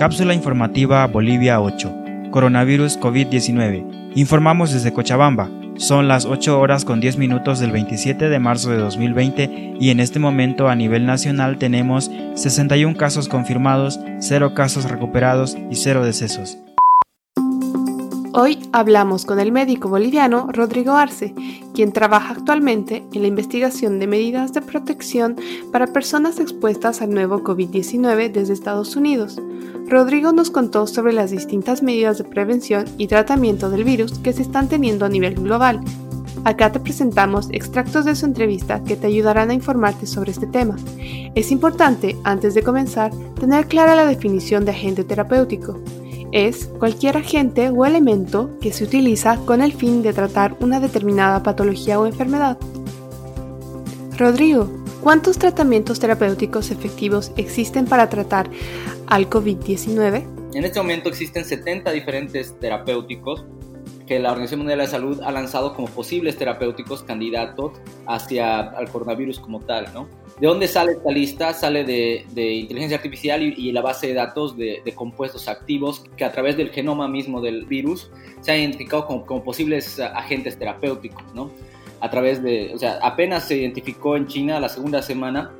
Cápsula informativa Bolivia 8. Coronavirus COVID-19. Informamos desde Cochabamba. Son las 8 horas con 10 minutos del 27 de marzo de 2020 y en este momento a nivel nacional tenemos 61 casos confirmados, 0 casos recuperados y 0 decesos. Hoy hablamos con el médico boliviano Rodrigo Arce, quien trabaja actualmente en la investigación de medidas de protección para personas expuestas al nuevo COVID-19 desde Estados Unidos. Rodrigo nos contó sobre las distintas medidas de prevención y tratamiento del virus que se están teniendo a nivel global. Acá te presentamos extractos de su entrevista que te ayudarán a informarte sobre este tema. Es importante, antes de comenzar, tener clara la definición de agente terapéutico es cualquier agente o elemento que se utiliza con el fin de tratar una determinada patología o enfermedad. Rodrigo, ¿cuántos tratamientos terapéuticos efectivos existen para tratar al COVID-19? En este momento existen 70 diferentes terapéuticos que la Organización Mundial de la Salud ha lanzado como posibles terapéuticos candidatos hacia el coronavirus como tal, ¿no? ¿De dónde sale esta lista? Sale de, inteligencia artificial y, la base de datos de, compuestos activos que a través del genoma mismo del virus se han identificado como, posibles agentes terapéuticos, ¿no? A través de, o sea, apenas se identificó en China la segunda semana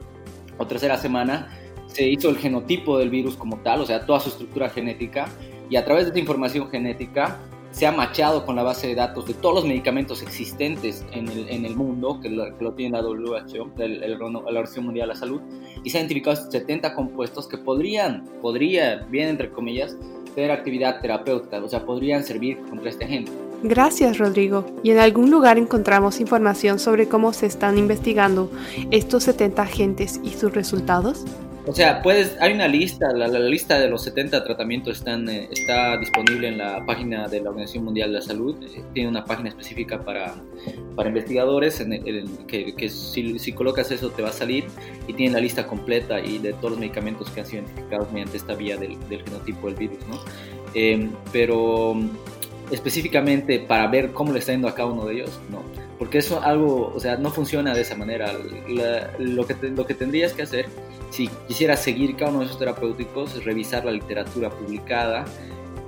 o tercera semana, se hizo el genotipo del virus como tal, o sea, toda su estructura genética, y a través de esta información genética se ha machado con la base de datos de todos los medicamentos existentes en el, en el mundo, que lo, que lo, tiene la WHO, el, el, la Organización Mundial de la Salud, y se han identificado 70 compuestos que podrían, podría, bien entre comillas, tener actividad terapéutica, o sea, podrían servir contra este agente. Gracias, Rodrigo. ¿Y en algún lugar encontramos información sobre cómo se están investigando estos 70 agentes y sus resultados? O sea, puedes, hay una lista, la, lista de los 70 tratamientos están, eh, está disponible en la página de la Organización Mundial de la Salud. Eh, tiene una página específica para, para investigadores, en que, si, colocas eso te va a salir y tiene la lista completa y de todos los medicamentos que han sido identificados mediante esta vía del, genotipo del virus, ¿no? Eh, pero específicamente para ver cómo le está yendo a cada uno de ellos, no. Porque eso algo, o sea, no funciona de esa manera. lo, que lo que tendrías que hacer, si quisieras seguir cada uno de esos terapéuticos, es revisar la literatura publicada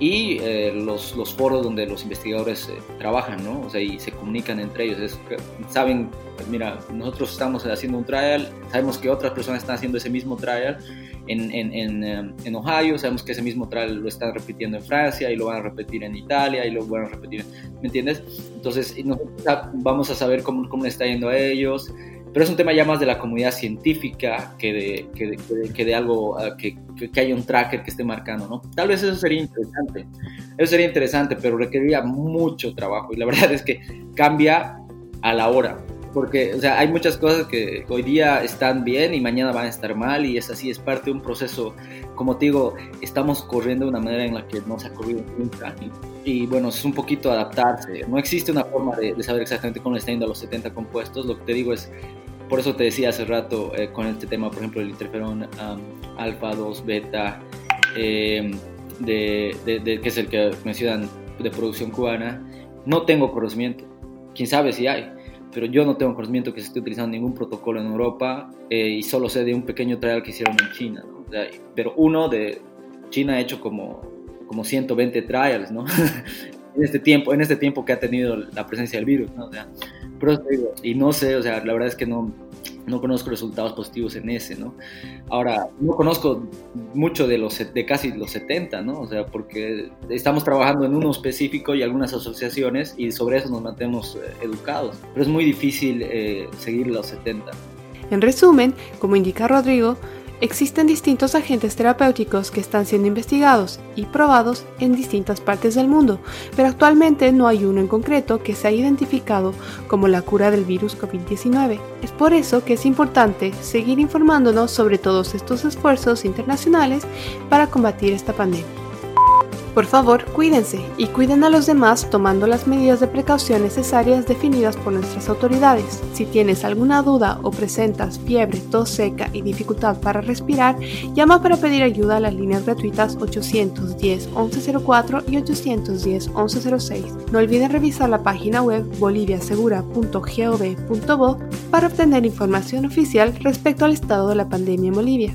y eh, los, los, foros donde los investigadores eh, trabajan, ¿no? O sea, y se comunican entre ellos. Es, saben, mira, nosotros estamos haciendo un trial, sabemos que otras personas están haciendo ese mismo trial en, en, en, eh, en, Ohio, sabemos que ese mismo trial lo están repitiendo en Francia y lo van a repetir en Italia y lo van a repetir, ¿me entiendes? Entonces, vamos a saber cómo, cómo le está yendo a ellos pero es un tema ya más de la comunidad científica que de, que de, que de algo ah, que, que, haya un tracker que esté marcando, ¿no? Tal vez eso sería interesante, eso sería interesante, pero requeriría mucho trabajo. Y la verdad es que cambia a la hora, porque o sea, hay muchas cosas que hoy día están bien y mañana van a estar mal y es así, es parte de un proceso, como te digo, estamos corriendo de una manera en la que no se ha corrido nunca. Y, bueno, es un poquito adaptarse, no existe una forma de, de saber exactamente cómo le está yendo a los 70 compuestos, lo que te digo es por eso te decía hace rato eh, con este tema, por ejemplo, el interferón alfa 2 beta, em, de, que es el que mencionan de producción cubana, no tengo conocimiento. Quién sabe si hay, pero yo no tengo conocimiento que se esté utilizando ningún protocolo en Europa eh, y solo sé de un pequeño trial que hicieron en China. pero uno de China ha hecho como, como 120 trials, ¿no? en este tiempo, en este tiempo que ha tenido la presencia del virus, ¿no? y no sé, o sea, la verdad es que no, no conozco resultados positivos en ese, ¿no? Ahora, no conozco mucho de los de casi los 70, ¿no? O sea, porque estamos trabajando en uno específico y algunas asociaciones y sobre eso nos mantenemos eh, educados, pero es muy difícil eh, seguir los 70. En resumen, como indica Rodrigo, Existen distintos agentes terapéuticos que están siendo investigados y probados en distintas partes del mundo, pero actualmente no hay uno en concreto que se haya identificado como la cura del virus COVID-19. Es por eso que es importante seguir informándonos sobre todos estos esfuerzos internacionales para combatir esta pandemia. Por favor, cuídense y cuiden a los demás tomando las medidas de precaución necesarias definidas por nuestras autoridades. Si tienes alguna duda o presentas fiebre, tos seca y dificultad para respirar, llama para pedir ayuda a las líneas gratuitas 810 1104 y 810 1106. No olviden revisar la página web boliviasegura.gov.bo para obtener información oficial respecto al estado de la pandemia en Bolivia.